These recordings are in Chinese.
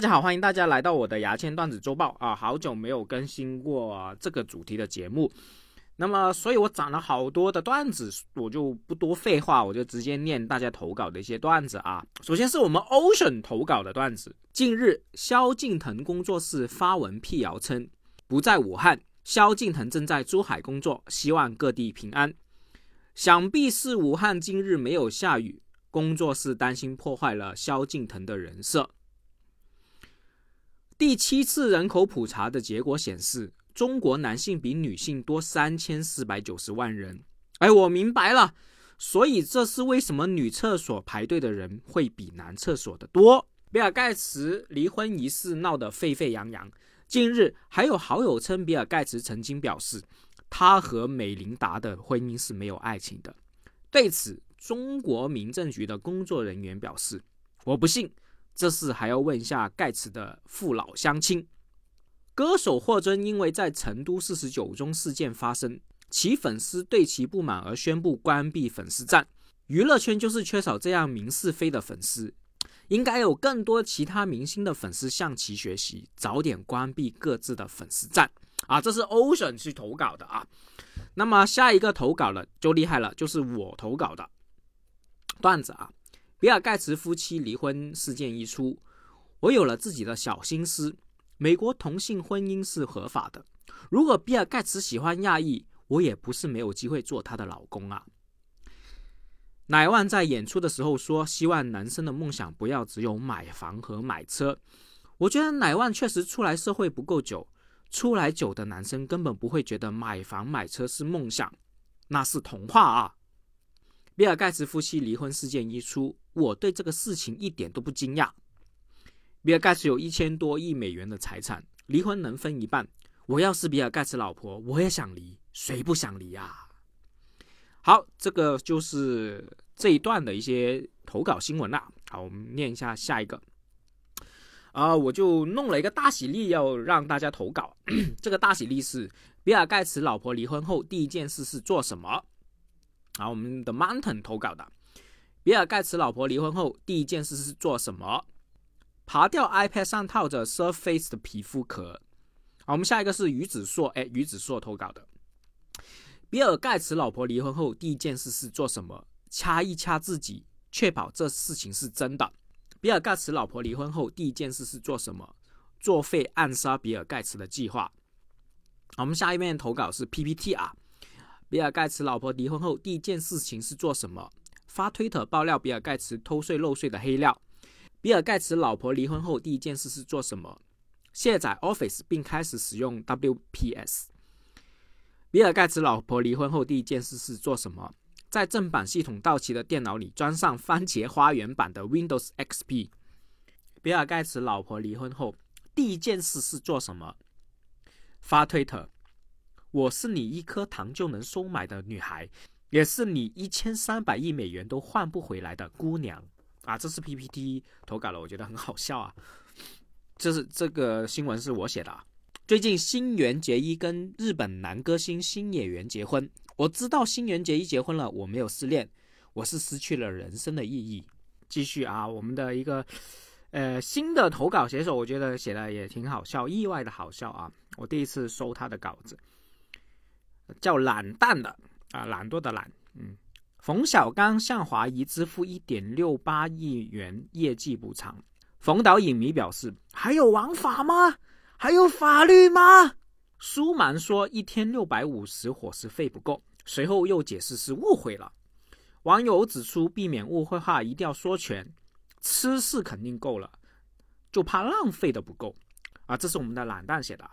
大家好，欢迎大家来到我的牙签段子周报啊！好久没有更新过这个主题的节目，那么所以我攒了好多的段子，我就不多废话，我就直接念大家投稿的一些段子啊。首先是我们 Ocean 投稿的段子，近日萧敬腾工作室发文辟谣称不在武汉，萧敬腾正在珠海工作，希望各地平安。想必是武汉近日没有下雨，工作室担心破坏了萧敬腾的人设。第七次人口普查的结果显示，中国男性比女性多三千四百九十万人。哎，我明白了，所以这是为什么女厕所排队的人会比男厕所的多。比尔盖茨离婚一事闹得沸沸扬扬，近日还有好友称，比尔盖茨曾经表示，他和美琳达的婚姻是没有爱情的。对此，中国民政局的工作人员表示：“我不信。”这事还要问一下盖茨的父老乡亲。歌手霍尊因为在成都四十九中事件发生，其粉丝对其不满而宣布关闭粉丝站。娱乐圈就是缺少这样明是非的粉丝，应该有更多其他明星的粉丝向其学习，早点关闭各自的粉丝站啊！这是 Ocean 去投稿的啊。那么下一个投稿了就厉害了，就是我投稿的段子啊。比尔盖茨夫妻离婚事件一出，我有了自己的小心思。美国同性婚姻是合法的。如果比尔盖茨喜欢亚裔，我也不是没有机会做他的老公啊。乃万在演出的时候说，希望男生的梦想不要只有买房和买车。我觉得乃万确实出来社会不够久，出来久的男生根本不会觉得买房买车是梦想，那是童话啊。比尔盖茨夫妻离婚事件一出，我对这个事情一点都不惊讶。比尔盖茨有一千多亿美元的财产，离婚能分一半。我要是比尔盖茨老婆，我也想离，谁不想离啊？好，这个就是这一段的一些投稿新闻啦。好，我们念一下下一个。啊，我就弄了一个大喜力，要让大家投稿。这个大喜力是比尔盖茨老婆离婚后第一件事是做什么？啊，我们的 Mountain 投稿的，比尔盖茨老婆离婚后第一件事是做什么？爬掉 iPad 上套着 Surface 的皮肤壳。好，我们下一个是于子硕，哎，于子硕投稿的，比尔盖茨老婆离婚后第一件事是做什么？掐一掐自己，确保这事情是真的。比尔盖茨老婆离婚后第一件事是做什么？作废暗杀比尔盖茨的计划。好，我们下一面投稿是 PPT 啊。比尔盖茨老婆离婚后第一件事情是做什么？发推特爆料比尔盖茨偷税漏税的黑料。比尔盖茨老婆离婚后第一件事是做什么？卸载 Office 并开始使用 WPS。比尔盖茨老婆离婚后第一件事是做什么？在正版系统到期的电脑里装上番茄花园版的 Windows XP。比尔盖茨老婆离婚后第一件事是做什么？发推特。我是你一颗糖就能收买的女孩，也是你一千三百亿美元都换不回来的姑娘啊！这是 PPT 投稿了，我觉得很好笑啊。这是这个新闻是我写的啊。最近新垣结衣跟日本男歌星新演员结婚，我知道新垣结衣结婚了，我没有失恋，我是失去了人生的意义。继续啊，我们的一个呃新的投稿写手，我觉得写的也挺好笑，意外的好笑啊！我第一次收他的稿子。叫懒蛋的啊，懒惰的懒。嗯，冯小刚向华谊支付一点六八亿元业绩补偿。冯导影迷表示：“还有王法吗？还有法律吗？”苏芒说：“一天六百五十伙食费不够。”随后又解释是误会了。网友指出：“避免误会话，一定要说全。吃是肯定够了，就怕浪费的不够。”啊，这是我们的懒蛋写的。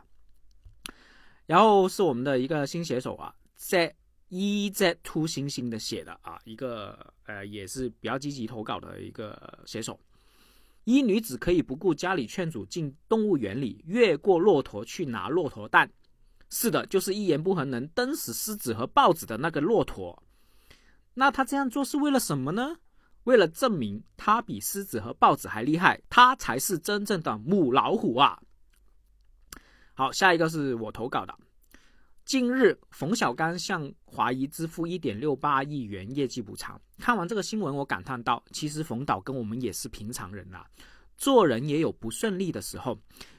然后是我们的一个新写手啊，Z E Z 凸星星的写的啊，一个呃也是比较积极投稿的一个写手。一女子可以不顾家里劝阻进动物园里，越过骆驼去拿骆驼蛋。是的，就是一言不合能蹬死狮子和豹子的那个骆驼。那他这样做是为了什么呢？为了证明他比狮子和豹子还厉害，他才是真正的母老虎啊！好，下一个是我投稿的。近日，冯小刚向华谊支付一点六八亿元业绩补偿。看完这个新闻，我感叹道：“其实冯导跟我们也是平常人啊，做人也有不顺利的时候，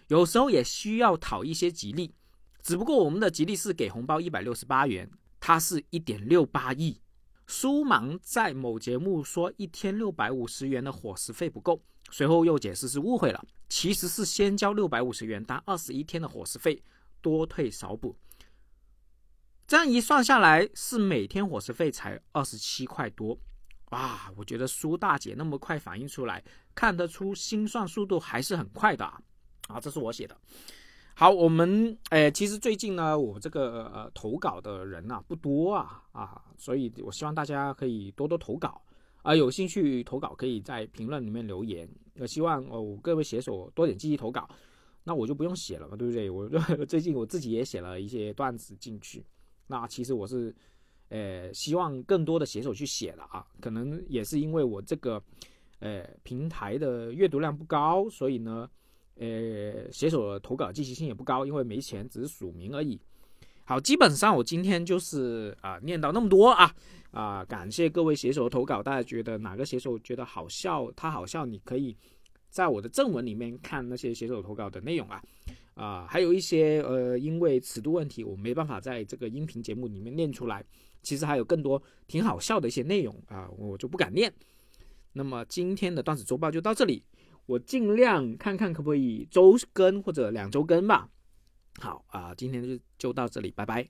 有时候也需要讨一些吉利。只不过我们的吉利是给红包一百六十八元，他是一点六八亿。苏芒在某节目说一天六百五十元的伙食费不够，随后又解释是误会了，其实是先交六百五十元当二十一天的伙食费，多退少补。这样一算下来，是每天伙食费才二十七块多。哇，我觉得苏大姐那么快反应出来，看得出心算速度还是很快的啊！啊，这是我写的。好，我们诶，其实最近呢，我这个呃投稿的人呐不多啊啊，所以我希望大家可以多多投稿啊，有兴趣投稿可以在评论里面留言。我希望哦各位写手多点积极投稿，那我就不用写了嘛，对不对？我 最近我自己也写了一些段子进去，那其实我是呃希望更多的写手去写了啊，可能也是因为我这个呃平台的阅读量不高，所以呢。呃，写手投稿积极性也不高，因为没钱，只是署名而已。好，基本上我今天就是啊，念到那么多啊啊，感谢各位写手投稿。大家觉得哪个写手觉得好笑，他好笑，你可以在我的正文里面看那些写手投稿的内容啊啊，还有一些呃，因为尺度问题，我没办法在这个音频节目里面念出来。其实还有更多挺好笑的一些内容啊，我就不敢念。那么今天的段子周报就到这里。我尽量看看可不可以周更或者两周更吧。好啊，今天就就到这里，拜拜。